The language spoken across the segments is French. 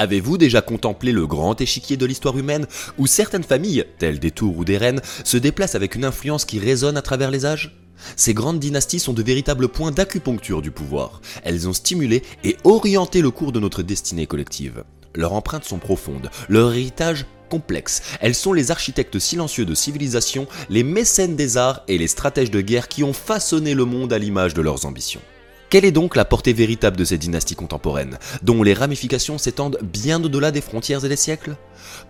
Avez-vous déjà contemplé le grand échiquier de l'histoire humaine, où certaines familles, telles des tours ou des reines, se déplacent avec une influence qui résonne à travers les âges? Ces grandes dynasties sont de véritables points d'acupuncture du pouvoir. Elles ont stimulé et orienté le cours de notre destinée collective. Leurs empreintes sont profondes, leur héritage complexe. Elles sont les architectes silencieux de civilisation, les mécènes des arts et les stratèges de guerre qui ont façonné le monde à l'image de leurs ambitions. Quelle est donc la portée véritable de ces dynasties contemporaines, dont les ramifications s'étendent bien au-delà des frontières et des siècles?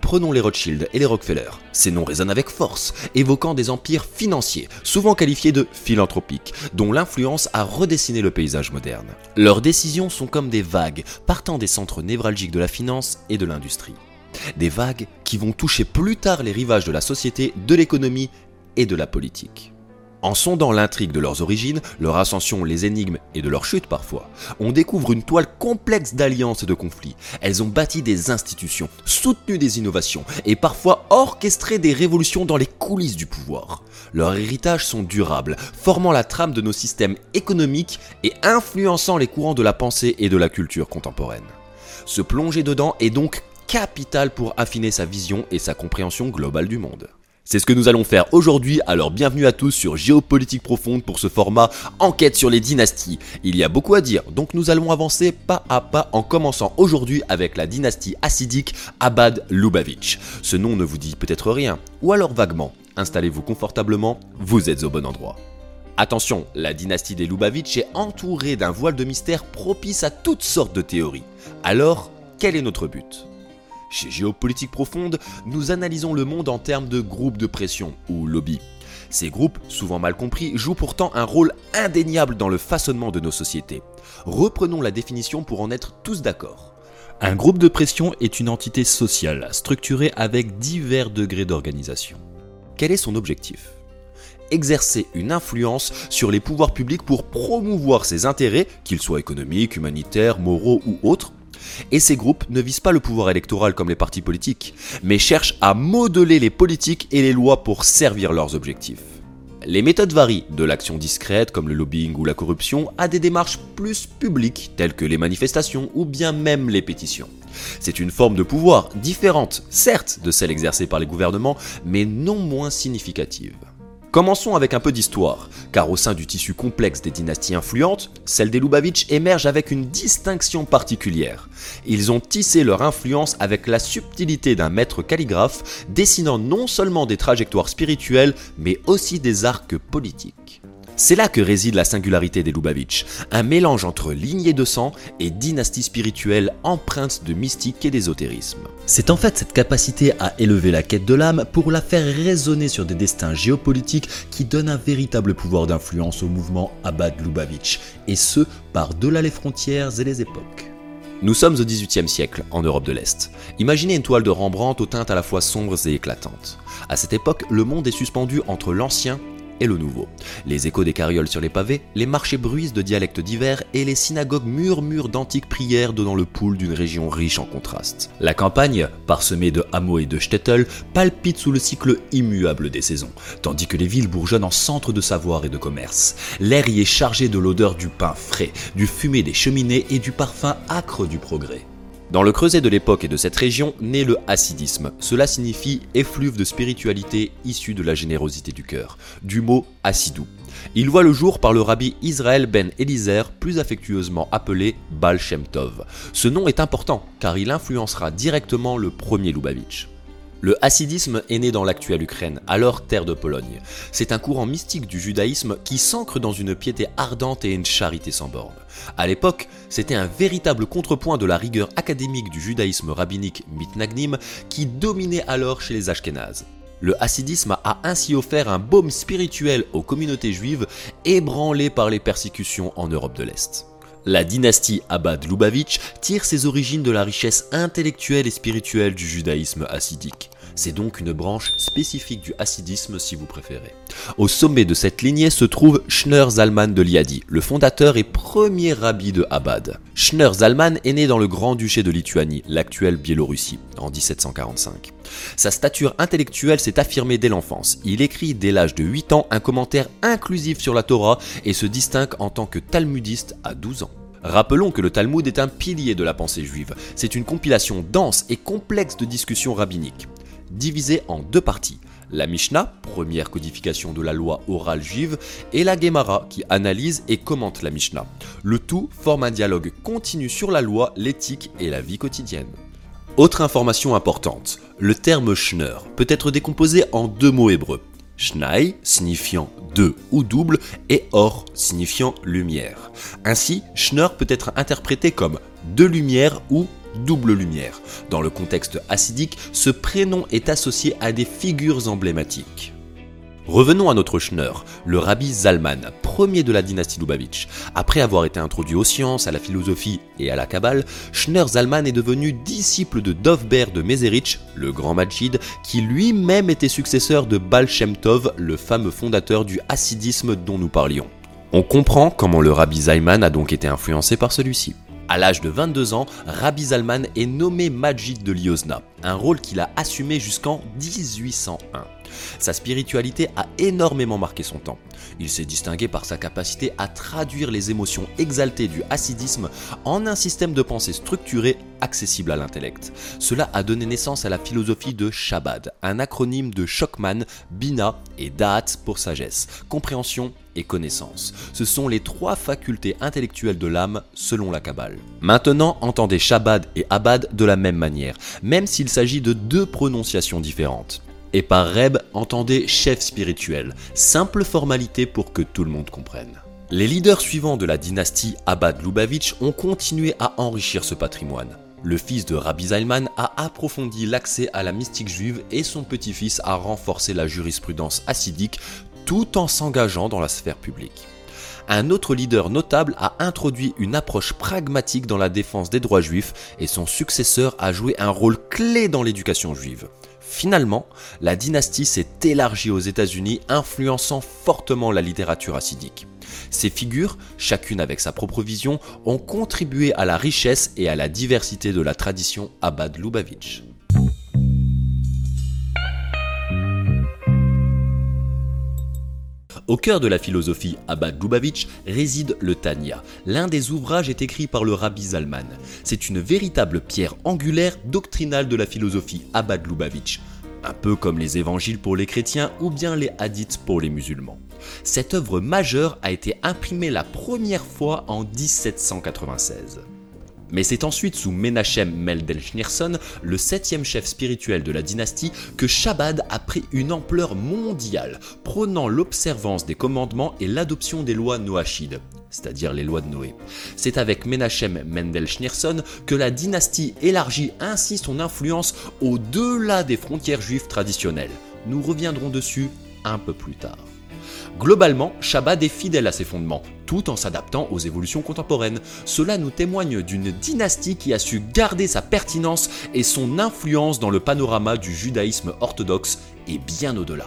Prenons les Rothschild et les Rockefeller. Ces noms résonnent avec force, évoquant des empires financiers, souvent qualifiés de philanthropiques, dont l'influence a redessiné le paysage moderne. Leurs décisions sont comme des vagues, partant des centres névralgiques de la finance et de l'industrie. Des vagues qui vont toucher plus tard les rivages de la société, de l'économie et de la politique. En sondant l'intrigue de leurs origines, leur ascension, les énigmes et de leur chute parfois, on découvre une toile complexe d'alliances et de conflits. Elles ont bâti des institutions, soutenu des innovations et parfois orchestré des révolutions dans les coulisses du pouvoir. Leurs héritages sont durables, formant la trame de nos systèmes économiques et influençant les courants de la pensée et de la culture contemporaine. Se plonger dedans est donc capital pour affiner sa vision et sa compréhension globale du monde. C'est ce que nous allons faire aujourd'hui, alors bienvenue à tous sur Géopolitique Profonde pour ce format Enquête sur les dynasties. Il y a beaucoup à dire, donc nous allons avancer pas à pas en commençant aujourd'hui avec la dynastie assidique Abad Lubavitch. Ce nom ne vous dit peut-être rien, ou alors vaguement. Installez-vous confortablement, vous êtes au bon endroit. Attention, la dynastie des Lubavitch est entourée d'un voile de mystère propice à toutes sortes de théories. Alors, quel est notre but? Chez Géopolitique Profonde, nous analysons le monde en termes de groupes de pression ou lobby. Ces groupes, souvent mal compris, jouent pourtant un rôle indéniable dans le façonnement de nos sociétés. Reprenons la définition pour en être tous d'accord. Un groupe de pression est une entité sociale, structurée avec divers degrés d'organisation. Quel est son objectif? Exercer une influence sur les pouvoirs publics pour promouvoir ses intérêts, qu'ils soient économiques, humanitaires, moraux ou autres, et ces groupes ne visent pas le pouvoir électoral comme les partis politiques, mais cherchent à modeler les politiques et les lois pour servir leurs objectifs. Les méthodes varient, de l'action discrète comme le lobbying ou la corruption à des démarches plus publiques telles que les manifestations ou bien même les pétitions. C'est une forme de pouvoir différente, certes, de celle exercée par les gouvernements, mais non moins significative. Commençons avec un peu d'histoire, car au sein du tissu complexe des dynasties influentes, celle des Lubavitch émerge avec une distinction particulière. Ils ont tissé leur influence avec la subtilité d'un maître calligraphe, dessinant non seulement des trajectoires spirituelles, mais aussi des arcs politiques. C'est là que réside la singularité des Lubavitch, un mélange entre lignée de sang et dynastie spirituelle empreinte de mystique et d'ésotérisme. C'est en fait cette capacité à élever la quête de l'âme pour la faire résonner sur des destins géopolitiques qui donne un véritable pouvoir d'influence au mouvement Abad Lubavitch, et ce, par-delà les frontières et les époques. Nous sommes au XVIIIe siècle, en Europe de l'Est. Imaginez une toile de Rembrandt aux teintes à la fois sombres et éclatantes. À cette époque, le monde est suspendu entre l'ancien et le nouveau. Les échos des carrioles sur les pavés, les marchés bruisent de dialectes divers et les synagogues murmurent d'antiques prières donnant le pouls d'une région riche en contrastes. La campagne, parsemée de hameaux et de shtetl, palpite sous le cycle immuable des saisons, tandis que les villes bourgeonnent en centre de savoir et de commerce. L'air y est chargé de l'odeur du pain frais, du fumé des cheminées et du parfum âcre du progrès. Dans le creuset de l'époque et de cette région naît le hassidisme. Cela signifie effluve de spiritualité issue de la générosité du cœur, du mot hassidou. Il voit le jour par le rabbi Israël ben Eliezer, plus affectueusement appelé Baal Shem Tov. Ce nom est important car il influencera directement le premier Lubavitch. Le hassidisme est né dans l'actuelle Ukraine, alors terre de Pologne. C'est un courant mystique du judaïsme qui s'ancre dans une piété ardente et une charité sans borne. À l'époque, c'était un véritable contrepoint de la rigueur académique du judaïsme rabbinique mitnagnim qui dominait alors chez les Ashkénazes. Le hassidisme a ainsi offert un baume spirituel aux communautés juives ébranlées par les persécutions en Europe de l'Est. La dynastie Abad Lubavitch tire ses origines de la richesse intellectuelle et spirituelle du judaïsme hassidique. C'est donc une branche spécifique du hassidisme si vous préférez. Au sommet de cette lignée se trouve Schneur Zalman de Liadi, le fondateur et premier rabbi de Abad. Schneur Zalman est né dans le Grand-Duché de Lituanie, l'actuelle Biélorussie, en 1745. Sa stature intellectuelle s'est affirmée dès l'enfance. Il écrit dès l'âge de 8 ans un commentaire inclusif sur la Torah et se distingue en tant que talmudiste à 12 ans. Rappelons que le Talmud est un pilier de la pensée juive. C'est une compilation dense et complexe de discussions rabbiniques, divisée en deux parties. La Mishnah, première codification de la loi orale juive, et la Gemara, qui analyse et commente la Mishnah. Le tout forme un dialogue continu sur la loi, l'éthique et la vie quotidienne. Autre information importante, le terme schneur peut être décomposé en deux mots hébreux. Schnei, signifiant deux ou double, et or, signifiant lumière. Ainsi, schneur peut être interprété comme deux lumières ou double lumière. Dans le contexte acidique, ce prénom est associé à des figures emblématiques. Revenons à notre Schneur, le rabbi Zalman, premier de la dynastie Lubavitch. Après avoir été introduit aux sciences, à la philosophie et à la Kabbale, Schneur Zalman est devenu disciple de Dovber de Meserich, le grand Majid, qui lui-même était successeur de Baal Tov, le fameux fondateur du hassidisme dont nous parlions. On comprend comment le rabbi Zalman a donc été influencé par celui-ci. À l'âge de 22 ans, Rabbi Zalman est nommé Majid de Liozna, un rôle qu'il a assumé jusqu'en 1801. Sa spiritualité a énormément marqué son temps. Il s'est distingué par sa capacité à traduire les émotions exaltées du hassidisme en un système de pensée structuré accessible à l'intellect. Cela a donné naissance à la philosophie de Shabbat, un acronyme de Shokman, Bina et Da'at pour sagesse, compréhension et connaissance. Ce sont les trois facultés intellectuelles de l'âme selon la Kabbale. Maintenant, entendez Shabbat et Abad de la même manière, même s'il s'agit de deux prononciations différentes. Et par Reb, entendez chef spirituel, simple formalité pour que tout le monde comprenne. Les leaders suivants de la dynastie Abad Lubavitch ont continué à enrichir ce patrimoine. Le fils de Rabbi Zalman a approfondi l'accès à la mystique juive et son petit-fils a renforcé la jurisprudence assidique tout en s'engageant dans la sphère publique. Un autre leader notable a introduit une approche pragmatique dans la défense des droits juifs et son successeur a joué un rôle clé dans l'éducation juive. Finalement, la dynastie s'est élargie aux États-Unis, influençant fortement la littérature assidique. Ces figures, chacune avec sa propre vision, ont contribué à la richesse et à la diversité de la tradition Abad Lubavitch. Au cœur de la philosophie Abad Lubavitch réside le Tanya. L'un des ouvrages est écrit par le rabbi Zalman. C'est une véritable pierre angulaire doctrinale de la philosophie Abad Lubavitch, un peu comme les évangiles pour les chrétiens ou bien les hadiths pour les musulmans. Cette œuvre majeure a été imprimée la première fois en 1796. Mais c'est ensuite sous Menachem Mendel Schneerson, le septième chef spirituel de la dynastie, que Shabbat a pris une ampleur mondiale, prônant l'observance des commandements et l'adoption des lois noachides, c'est-à-dire les lois de Noé. C'est avec Menachem Mendel Schneerson que la dynastie élargit ainsi son influence au-delà des frontières juives traditionnelles. Nous reviendrons dessus un peu plus tard. Globalement, Shabbat est fidèle à ses fondements, tout en s'adaptant aux évolutions contemporaines. Cela nous témoigne d'une dynastie qui a su garder sa pertinence et son influence dans le panorama du judaïsme orthodoxe et bien au-delà.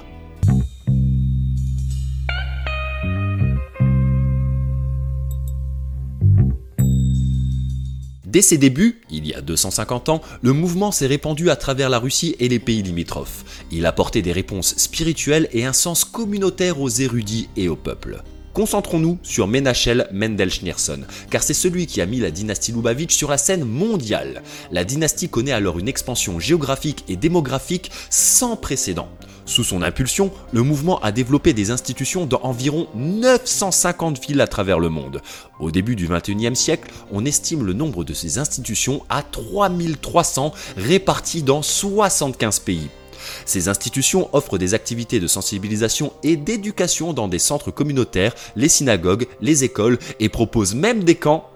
Dès ses débuts, il y a 250 ans, le mouvement s'est répandu à travers la Russie et les pays limitrophes. Il apportait des réponses spirituelles et un sens communautaire aux érudits et au peuple. Concentrons-nous sur Menachel Mendel Schneerson, car c'est celui qui a mis la dynastie Lubavitch sur la scène mondiale. La dynastie connaît alors une expansion géographique et démographique sans précédent. Sous son impulsion, le mouvement a développé des institutions dans environ 950 villes à travers le monde. Au début du 21e siècle, on estime le nombre de ces institutions à 3300 réparties dans 75 pays. Ces institutions offrent des activités de sensibilisation et d'éducation dans des centres communautaires, les synagogues, les écoles et proposent même des camps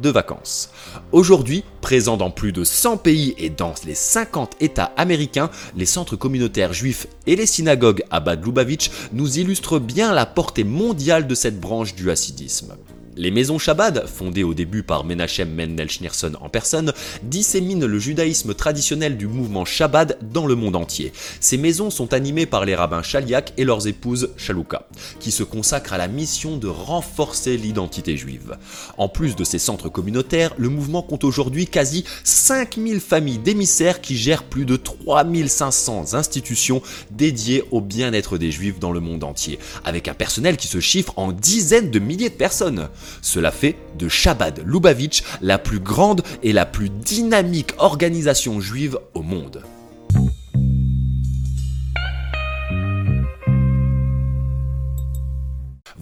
de vacances. Aujourd'hui, présents dans plus de 100 pays et dans les 50 États américains, les centres communautaires juifs et les synagogues à Bad Lubavitch nous illustrent bien la portée mondiale de cette branche du hassidisme. Les maisons Shabbat, fondées au début par Menachem Mendel Schneerson en personne, disséminent le judaïsme traditionnel du mouvement Shabbat dans le monde entier. Ces maisons sont animées par les rabbins Chaliak et leurs épouses Chalouka, qui se consacrent à la mission de renforcer l'identité juive. En plus de ces centres communautaires, le mouvement compte aujourd'hui quasi 5000 familles d'émissaires qui gèrent plus de 3500 institutions dédiées au bien-être des juifs dans le monde entier, avec un personnel qui se chiffre en dizaines de milliers de personnes. Cela fait de Chabad Lubavitch la plus grande et la plus dynamique organisation juive au monde.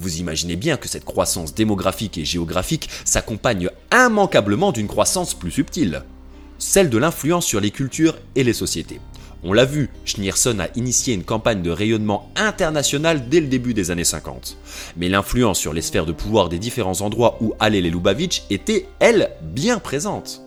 Vous imaginez bien que cette croissance démographique et géographique s'accompagne immanquablement d'une croissance plus subtile, celle de l'influence sur les cultures et les sociétés. On l'a vu, Schneerson a initié une campagne de rayonnement international dès le début des années 50. Mais l'influence sur les sphères de pouvoir des différents endroits où allaient les Lubavitch était, elle, bien présente.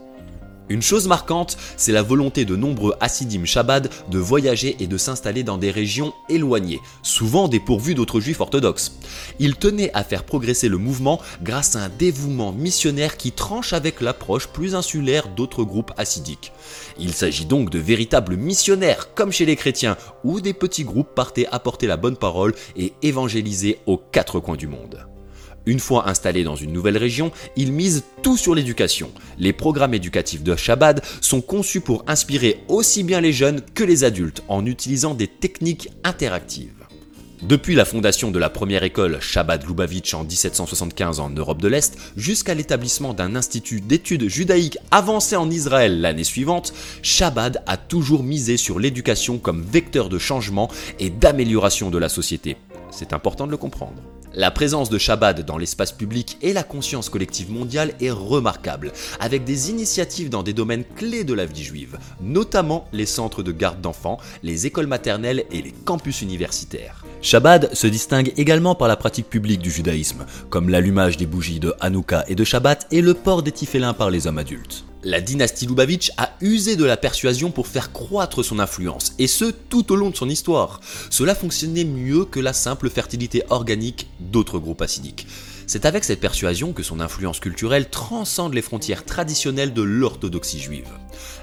Une chose marquante, c'est la volonté de nombreux Hassidim Shabbat de voyager et de s'installer dans des régions éloignées, souvent dépourvues d'autres juifs orthodoxes. Ils tenaient à faire progresser le mouvement grâce à un dévouement missionnaire qui tranche avec l'approche plus insulaire d'autres groupes hassidiques. Il s'agit donc de véritables missionnaires, comme chez les chrétiens, où des petits groupes partaient apporter la bonne parole et évangéliser aux quatre coins du monde. Une fois installés dans une nouvelle région, ils misent tout sur l'éducation. Les programmes éducatifs de Shabbat sont conçus pour inspirer aussi bien les jeunes que les adultes en utilisant des techniques interactives. Depuis la fondation de la première école Shabbat Lubavitch en 1775 en Europe de l'Est, jusqu'à l'établissement d'un institut d'études judaïques avancé en Israël l'année suivante, Shabbat a toujours misé sur l'éducation comme vecteur de changement et d'amélioration de la société. C'est important de le comprendre. La présence de Shabbat dans l'espace public et la conscience collective mondiale est remarquable, avec des initiatives dans des domaines clés de la vie juive, notamment les centres de garde d'enfants, les écoles maternelles et les campus universitaires. Shabbat se distingue également par la pratique publique du judaïsme, comme l'allumage des bougies de Hanouka et de Shabbat et le port des tifélins par les hommes adultes. La dynastie Lubavitch a usé de la persuasion pour faire croître son influence, et ce tout au long de son histoire. Cela fonctionnait mieux que la simple fertilité organique d'autres groupes acidiques. C'est avec cette persuasion que son influence culturelle transcende les frontières traditionnelles de l'orthodoxie juive.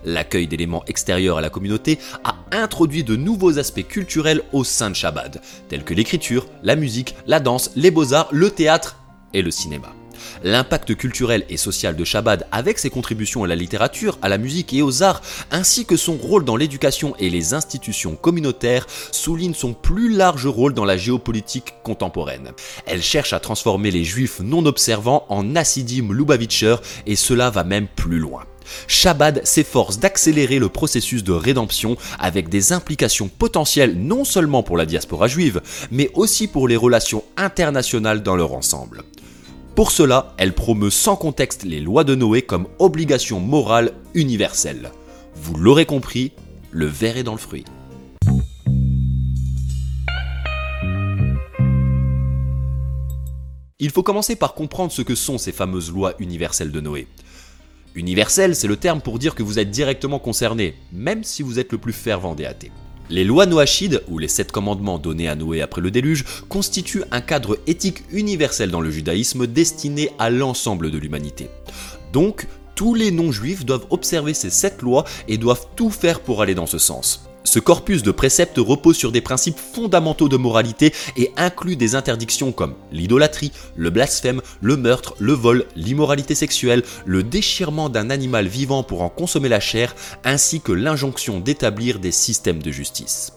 L'accueil d'éléments extérieurs à la communauté a introduit de nouveaux aspects culturels au sein de Shabbat, tels que l'écriture, la musique, la danse, les beaux-arts, le théâtre et le cinéma. L'impact culturel et social de Shabbat avec ses contributions à la littérature, à la musique et aux arts, ainsi que son rôle dans l'éducation et les institutions communautaires, souligne son plus large rôle dans la géopolitique contemporaine. Elle cherche à transformer les juifs non observants en assidim Lubavitcher et cela va même plus loin. Shabbat s'efforce d'accélérer le processus de rédemption avec des implications potentielles non seulement pour la diaspora juive, mais aussi pour les relations internationales dans leur ensemble. Pour cela, elle promeut sans contexte les lois de Noé comme obligation morale universelle. Vous l'aurez compris, le verre est dans le fruit. Il faut commencer par comprendre ce que sont ces fameuses lois universelles de Noé. Universel, c'est le terme pour dire que vous êtes directement concerné, même si vous êtes le plus fervent des athées. Les lois noachides, ou les sept commandements donnés à Noé après le déluge, constituent un cadre éthique universel dans le judaïsme destiné à l'ensemble de l'humanité. Donc, tous les non-juifs doivent observer ces sept lois et doivent tout faire pour aller dans ce sens. Ce corpus de préceptes repose sur des principes fondamentaux de moralité et inclut des interdictions comme l'idolâtrie, le blasphème, le meurtre, le vol, l'immoralité sexuelle, le déchirement d'un animal vivant pour en consommer la chair, ainsi que l'injonction d'établir des systèmes de justice.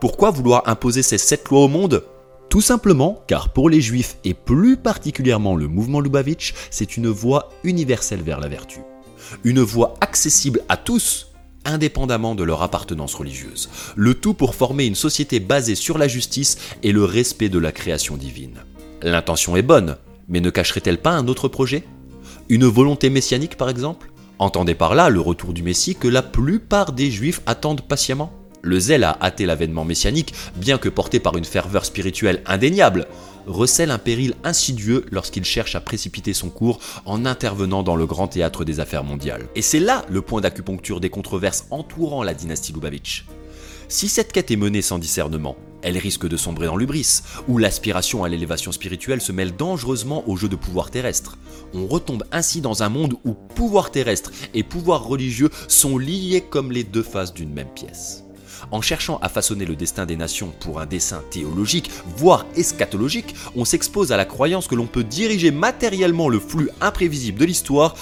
Pourquoi vouloir imposer ces sept lois au monde? Tout simplement car pour les juifs et plus particulièrement le mouvement Lubavitch, c'est une voie universelle vers la vertu. Une voie accessible à tous indépendamment de leur appartenance religieuse. Le tout pour former une société basée sur la justice et le respect de la création divine. L'intention est bonne, mais ne cacherait-elle pas un autre projet? Une volonté messianique par exemple? Entendez par là le retour du Messie que la plupart des Juifs attendent patiemment? Le zèle a hâté l'avènement messianique, bien que porté par une ferveur spirituelle indéniable, recèle un péril insidieux lorsqu'il cherche à précipiter son cours en intervenant dans le grand théâtre des affaires mondiales. Et c'est là le point d'acupuncture des controverses entourant la dynastie Lubavitch. Si cette quête est menée sans discernement, elle risque de sombrer dans l'ubris, où l'aspiration à l'élévation spirituelle se mêle dangereusement au jeu de pouvoir terrestre. On retombe ainsi dans un monde où pouvoir terrestre et pouvoir religieux sont liés comme les deux faces d'une même pièce. En cherchant à façonner le destin des nations pour un dessin théologique, voire eschatologique, on s'expose à la croyance que l'on peut diriger matériellement le flux imprévisible de l'histoire,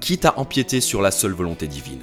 quitte à empiéter sur la seule volonté divine.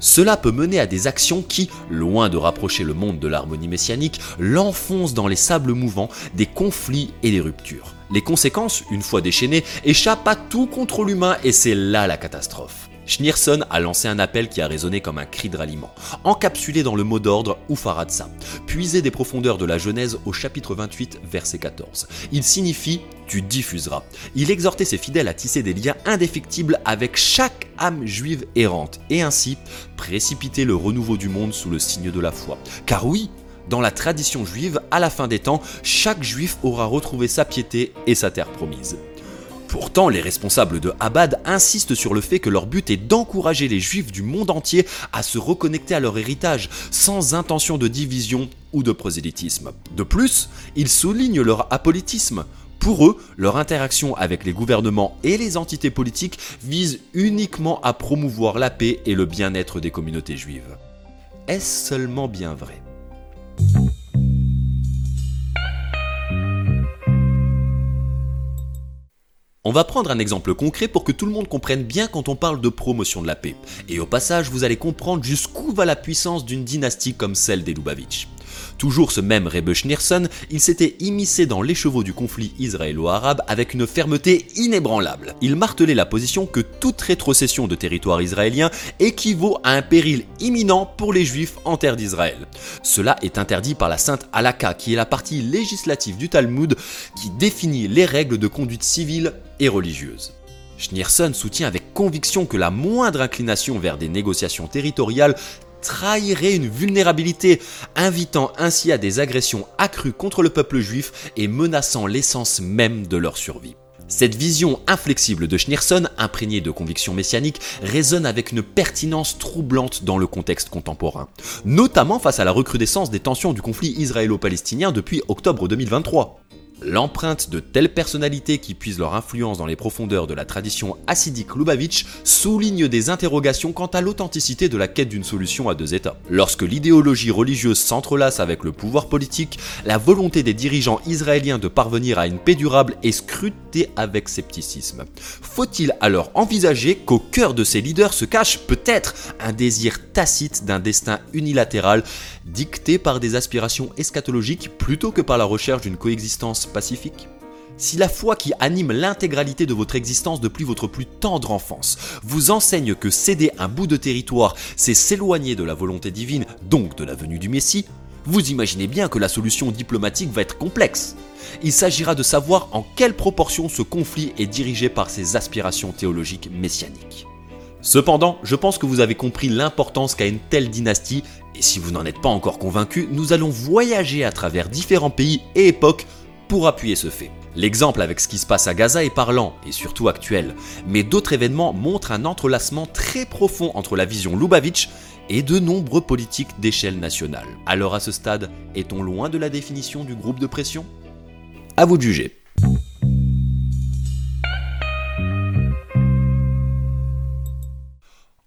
Cela peut mener à des actions qui, loin de rapprocher le monde de l'harmonie messianique, l'enfoncent dans les sables mouvants des conflits et des ruptures. Les conséquences, une fois déchaînées, échappent à tout contrôle humain et c'est là la catastrophe. Schneerson a lancé un appel qui a résonné comme un cri de ralliement, encapsulé dans le mot d'ordre Ufaradsa, puisé des profondeurs de la Genèse au chapitre 28, verset 14. Il signifie tu diffuseras. Il exhortait ses fidèles à tisser des liens indéfectibles avec chaque âme juive errante et ainsi précipiter le renouveau du monde sous le signe de la foi. Car oui, dans la tradition juive, à la fin des temps, chaque juif aura retrouvé sa piété et sa terre promise. Pourtant, les responsables de Abad insistent sur le fait que leur but est d'encourager les juifs du monde entier à se reconnecter à leur héritage, sans intention de division ou de prosélytisme. De plus, ils soulignent leur apolitisme. Pour eux, leur interaction avec les gouvernements et les entités politiques vise uniquement à promouvoir la paix et le bien-être des communautés juives. Est-ce seulement bien vrai? On va prendre un exemple concret pour que tout le monde comprenne bien quand on parle de promotion de la paix. Et au passage, vous allez comprendre jusqu'où va la puissance d'une dynastie comme celle des Lubavitch. Toujours ce même Rebbe Schneerson, il s'était immiscé dans l'écheveau du conflit israélo-arabe avec une fermeté inébranlable. Il martelait la position que toute rétrocession de territoire israélien équivaut à un péril imminent pour les juifs en terre d'Israël. Cela est interdit par la sainte Halakha, qui est la partie législative du Talmud qui définit les règles de conduite civile et religieuse. Schneerson soutient avec conviction que la moindre inclination vers des négociations territoriales trahirait une vulnérabilité, invitant ainsi à des agressions accrues contre le peuple juif et menaçant l'essence même de leur survie. Cette vision inflexible de Schneerson, imprégnée de convictions messianiques, résonne avec une pertinence troublante dans le contexte contemporain, notamment face à la recrudescence des tensions du conflit israélo-palestinien depuis octobre 2023. L'empreinte de telles personnalités qui puisent leur influence dans les profondeurs de la tradition hassidique Lubavitch souligne des interrogations quant à l'authenticité de la quête d'une solution à deux États. Lorsque l'idéologie religieuse s'entrelace avec le pouvoir politique, la volonté des dirigeants israéliens de parvenir à une paix durable est scrutée avec scepticisme. Faut-il alors envisager qu'au cœur de ces leaders se cache peut-être un désir tacite d'un destin unilatéral dicté par des aspirations eschatologiques plutôt que par la recherche d'une coexistence pacifique si la foi qui anime l'intégralité de votre existence depuis votre plus tendre enfance vous enseigne que céder un bout de territoire, c'est s'éloigner de la volonté divine, donc de la venue du Messie, vous imaginez bien que la solution diplomatique va être complexe. Il s'agira de savoir en quelle proportion ce conflit est dirigé par ses aspirations théologiques messianiques. Cependant, je pense que vous avez compris l'importance qu'a une telle dynastie, et si vous n'en êtes pas encore convaincu, nous allons voyager à travers différents pays et époques pour appuyer ce fait. L'exemple avec ce qui se passe à Gaza est parlant et surtout actuel, mais d'autres événements montrent un entrelacement très profond entre la vision Lubavitch et de nombreux politiques d'échelle nationale. Alors à ce stade, est-on loin de la définition du groupe de pression? À vous de juger.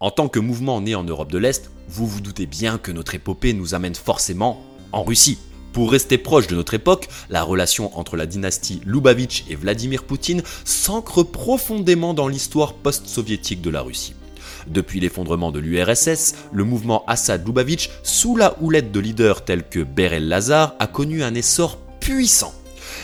En tant que mouvement né en Europe de l'Est, vous vous doutez bien que notre épopée nous amène forcément en Russie. Pour rester proche de notre époque, la relation entre la dynastie Lubavitch et Vladimir Poutine s'ancre profondément dans l'histoire post-soviétique de la Russie. Depuis l'effondrement de l'URSS, le mouvement Assad-Lubavitch, sous la houlette de leaders tels que Berel Lazar, a connu un essor puissant.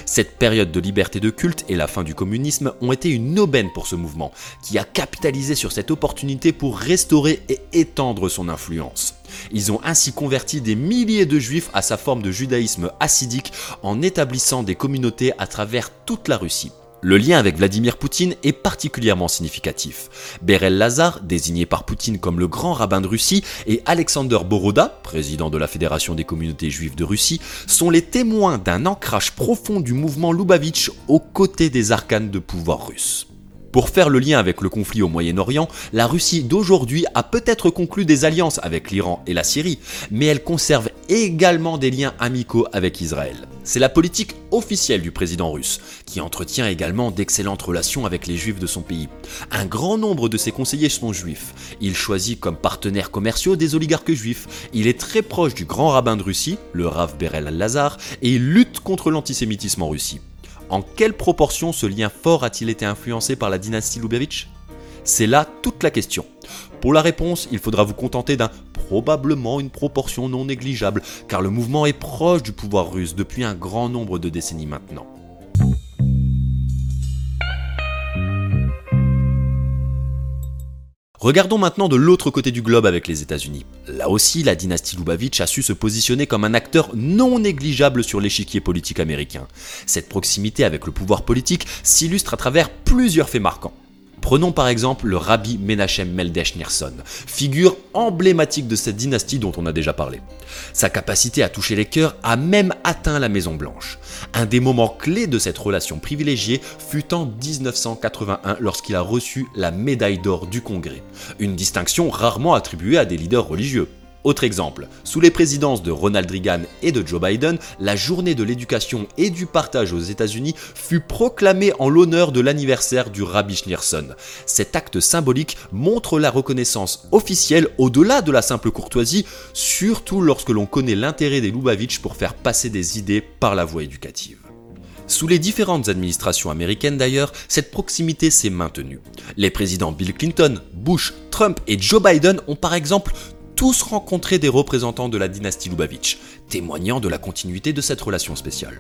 Cette période de liberté de culte et la fin du communisme ont été une aubaine pour ce mouvement, qui a capitalisé sur cette opportunité pour restaurer et étendre son influence. Ils ont ainsi converti des milliers de juifs à sa forme de judaïsme hassidique en établissant des communautés à travers toute la Russie. Le lien avec Vladimir Poutine est particulièrement significatif. Berel Lazar, désigné par Poutine comme le grand rabbin de Russie, et Alexander Boroda, président de la Fédération des communautés juives de Russie, sont les témoins d'un ancrage profond du mouvement Lubavitch aux côtés des arcanes de pouvoir russes. Pour faire le lien avec le conflit au Moyen-Orient, la Russie d'aujourd'hui a peut-être conclu des alliances avec l'Iran et la Syrie, mais elle conserve également des liens amicaux avec Israël. C'est la politique officielle du président russe, qui entretient également d'excellentes relations avec les juifs de son pays. Un grand nombre de ses conseillers sont juifs. Il choisit comme partenaires commerciaux des oligarques juifs. Il est très proche du grand rabbin de Russie, le Rav Berel al-Lazar, et il lutte contre l'antisémitisme en Russie. En quelle proportion ce lien fort a-t-il été influencé par la dynastie Lubavitch? C'est là toute la question. Pour la réponse, il faudra vous contenter d'un probablement une proportion non négligeable, car le mouvement est proche du pouvoir russe depuis un grand nombre de décennies maintenant. Regardons maintenant de l'autre côté du globe avec les États-Unis. Là aussi, la dynastie Lubavitch a su se positionner comme un acteur non négligeable sur l'échiquier politique américain. Cette proximité avec le pouvoir politique s'illustre à travers plusieurs faits marquants. Prenons par exemple le rabbi Menachem Melder figure emblématique de cette dynastie dont on a déjà parlé. Sa capacité à toucher les cœurs a même atteint la Maison Blanche. Un des moments clés de cette relation privilégiée fut en 1981 lorsqu'il a reçu la médaille d'or du Congrès, une distinction rarement attribuée à des leaders religieux. Autre exemple, sous les présidences de Ronald Reagan et de Joe Biden, la journée de l'éducation et du partage aux États-Unis fut proclamée en l'honneur de l'anniversaire du Rabbi Schneerson. Cet acte symbolique montre la reconnaissance officielle au-delà de la simple courtoisie, surtout lorsque l'on connaît l'intérêt des Lubavitch pour faire passer des idées par la voie éducative. Sous les différentes administrations américaines d'ailleurs, cette proximité s'est maintenue. Les présidents Bill Clinton, Bush, Trump et Joe Biden ont par exemple tous rencontré des représentants de la dynastie Lubavitch, témoignant de la continuité de cette relation spéciale.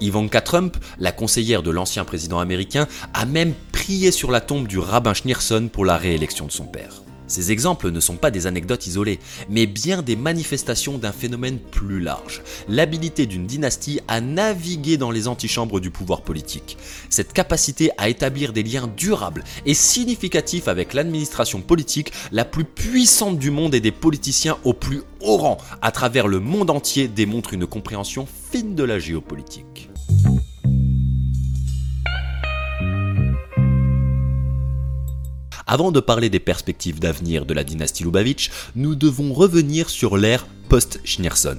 Ivanka Trump, la conseillère de l'ancien président américain, a même prié sur la tombe du rabbin Schneerson pour la réélection de son père. Ces exemples ne sont pas des anecdotes isolées, mais bien des manifestations d'un phénomène plus large, l'habilité d'une dynastie à naviguer dans les antichambres du pouvoir politique. Cette capacité à établir des liens durables et significatifs avec l'administration politique la plus puissante du monde et des politiciens au plus haut rang à travers le monde entier démontre une compréhension fine de la géopolitique. Avant de parler des perspectives d'avenir de la dynastie Lubavitch, nous devons revenir sur l'ère post-Schneerson.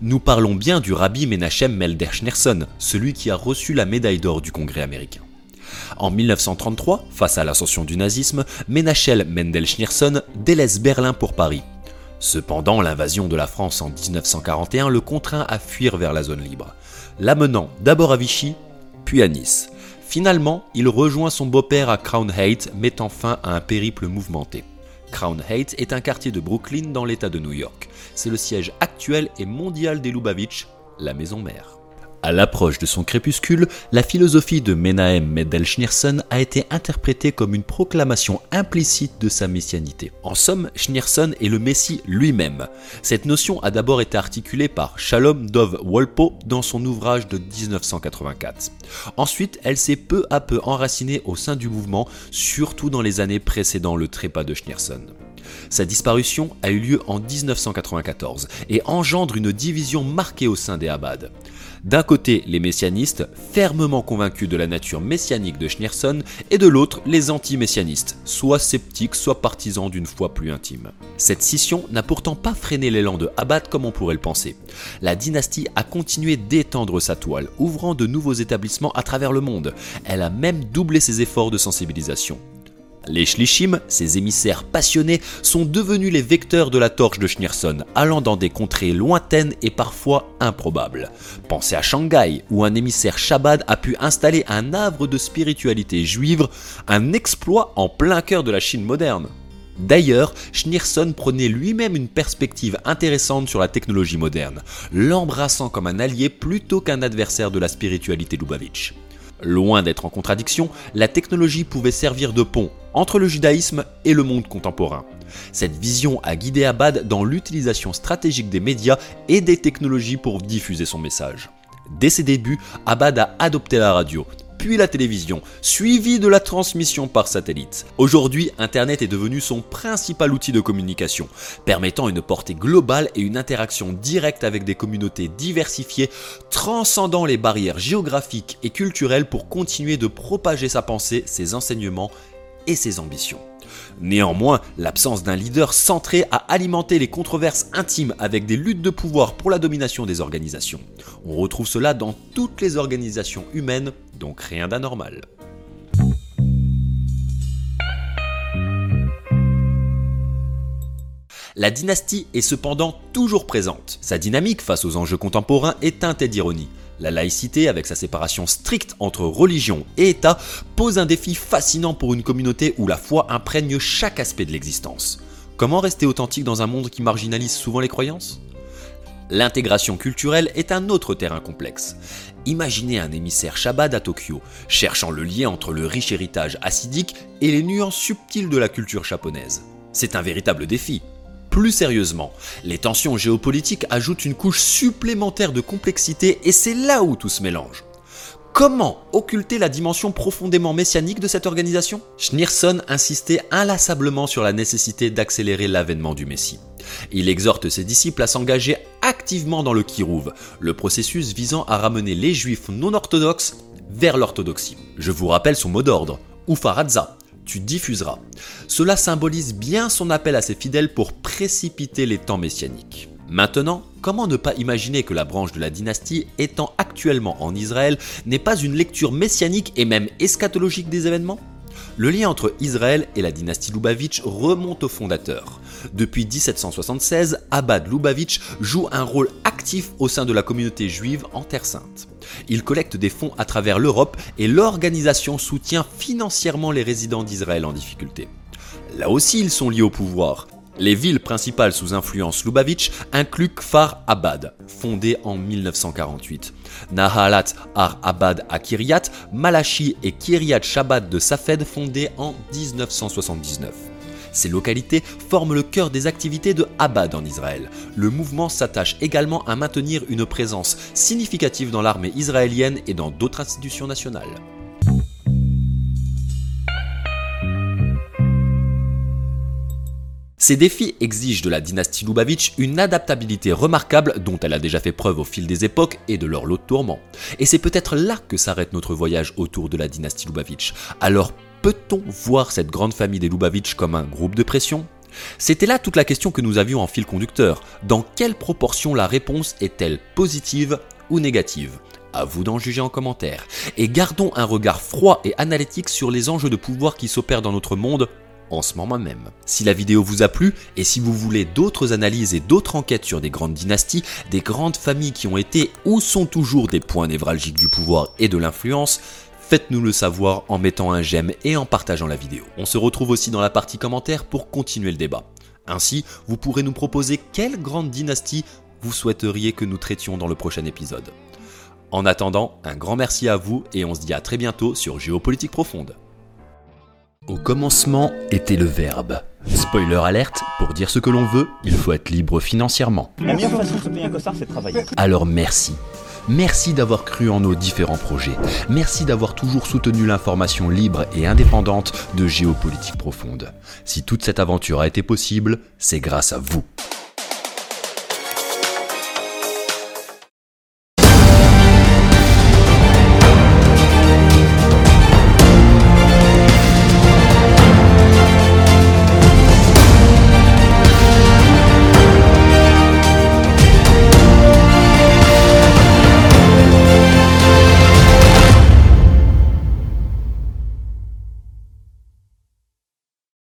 Nous parlons bien du rabbi Menachem Melder Schneerson, celui qui a reçu la médaille d'or du Congrès américain. En 1933, face à l'ascension du nazisme, Menachem Mendel Schneerson délaisse Berlin pour Paris. Cependant, l'invasion de la France en 1941 le contraint à fuir vers la zone libre, l'amenant d'abord à Vichy, puis à Nice. Finalement, il rejoint son beau-père à Crown Heights, mettant fin à un périple mouvementé. Crown Heights est un quartier de Brooklyn dans l'État de New York. C'est le siège actuel et mondial des Lubavitch, la maison mère. À l'approche de son crépuscule, la philosophie de Menahem Mendel Schneerson a été interprétée comme une proclamation implicite de sa messianité. En somme, Schneerson est le Messie lui-même. Cette notion a d'abord été articulée par Shalom Dov Wolpo dans son ouvrage de 1984. Ensuite, elle s'est peu à peu enracinée au sein du mouvement, surtout dans les années précédant le trépas de Schneerson. Sa disparition a eu lieu en 1994 et engendre une division marquée au sein des Abad. D'un côté, les messianistes, fermement convaincus de la nature messianique de Schneerson, et de l'autre, les anti-messianistes, soit sceptiques, soit partisans d'une foi plus intime. Cette scission n'a pourtant pas freiné l'élan de Abad comme on pourrait le penser. La dynastie a continué d'étendre sa toile, ouvrant de nouveaux établissements à travers le monde. Elle a même doublé ses efforts de sensibilisation. Les Shlichim, ces émissaires passionnés, sont devenus les vecteurs de la torche de Schneerson, allant dans des contrées lointaines et parfois improbables. Pensez à Shanghai, où un émissaire Shabbat a pu installer un havre de spiritualité juive, un exploit en plein cœur de la Chine moderne. D'ailleurs, Schneerson prenait lui-même une perspective intéressante sur la technologie moderne, l'embrassant comme un allié plutôt qu'un adversaire de la spiritualité Lubavitch. Loin d'être en contradiction, la technologie pouvait servir de pont entre le judaïsme et le monde contemporain. Cette vision a guidé Abad dans l'utilisation stratégique des médias et des technologies pour diffuser son message. Dès ses débuts, Abad a adopté la radio, puis la télévision, suivi de la transmission par satellite. Aujourd'hui, Internet est devenu son principal outil de communication, permettant une portée globale et une interaction directe avec des communautés diversifiées, transcendant les barrières géographiques et culturelles pour continuer de propager sa pensée, ses enseignements et ses ambitions. Néanmoins, l'absence d'un leader centré à alimenter les controverses intimes avec des luttes de pouvoir pour la domination des organisations. On retrouve cela dans toutes les organisations humaines, donc rien d'anormal. La dynastie est cependant toujours présente. Sa dynamique face aux enjeux contemporains est teintée d'ironie. La laïcité, avec sa séparation stricte entre religion et État, pose un défi fascinant pour une communauté où la foi imprègne chaque aspect de l'existence. Comment rester authentique dans un monde qui marginalise souvent les croyances? L'intégration culturelle est un autre terrain complexe. Imaginez un émissaire Shabbat à Tokyo, cherchant le lien entre le riche héritage hassidique et les nuances subtiles de la culture japonaise. C'est un véritable défi. Plus sérieusement, les tensions géopolitiques ajoutent une couche supplémentaire de complexité et c'est là où tout se mélange. Comment occulter la dimension profondément messianique de cette organisation? Schneerson insistait inlassablement sur la nécessité d'accélérer l'avènement du Messie. Il exhorte ses disciples à s'engager activement dans le Kirouv, le processus visant à ramener les juifs non orthodoxes vers l'orthodoxie. Je vous rappelle son mot d'ordre, Ufaradza, tu diffuseras. Cela symbolise bien son appel à ses fidèles pour précipiter les temps messianiques. Maintenant, comment ne pas imaginer que la branche de la dynastie étant actuellement en Israël n'est pas une lecture messianique et même eschatologique des événements? Le lien entre Israël et la dynastie Lubavitch remonte au fondateur. Depuis 1776, Abad Lubavitch joue un rôle actif au sein de la communauté juive en Terre Sainte. Il collecte des fonds à travers l'Europe et l'organisation soutient financièrement les résidents d'Israël en difficulté. Là aussi, ils sont liés au pouvoir. Les villes principales sous influence Lubavitch incluent Kfar Abad, fondé en 1948, Nahalat Ar Abad à Kiryat, Malachi et Kiryat Shabbat de Safed, fondés en 1979. Ces localités forment le cœur des activités de Abad en Israël. Le mouvement s'attache également à maintenir une présence significative dans l'armée israélienne et dans d'autres institutions nationales. Ces défis exigent de la dynastie Lubavitch une adaptabilité remarquable dont elle a déjà fait preuve au fil des époques et de leur lot de tourments. Et c'est peut-être là que s'arrête notre voyage autour de la dynastie Lubavitch. Alors peut-on voir cette grande famille des Lubavitch comme un groupe de pression? C'était là toute la question que nous avions en fil conducteur. Dans quelle proportion la réponse est-elle positive ou négative? À vous d'en juger en commentaire. Et gardons un regard froid et analytique sur les enjeux de pouvoir qui s'opèrent dans notre monde en ce moment même. Si la vidéo vous a plu et si vous voulez d'autres analyses et d'autres enquêtes sur des grandes dynasties, des grandes familles qui ont été ou sont toujours des points névralgiques du pouvoir et de l'influence, faites-nous le savoir en mettant un j'aime et en partageant la vidéo. On se retrouve aussi dans la partie commentaires pour continuer le débat. Ainsi, vous pourrez nous proposer quelle grande dynastie vous souhaiteriez que nous traitions dans le prochain épisode. En attendant, un grand merci à vous et on se dit à très bientôt sur Géopolitique Profonde. Au commencement était le verbe. Spoiler alerte, pour dire ce que l'on veut, il faut être libre financièrement. La meilleure façon de se payer un costard, c'est de travailler. Alors merci. Merci d'avoir cru en nos différents projets. Merci d'avoir toujours soutenu l'information libre et indépendante de géopolitique profonde. Si toute cette aventure a été possible, c'est grâce à vous.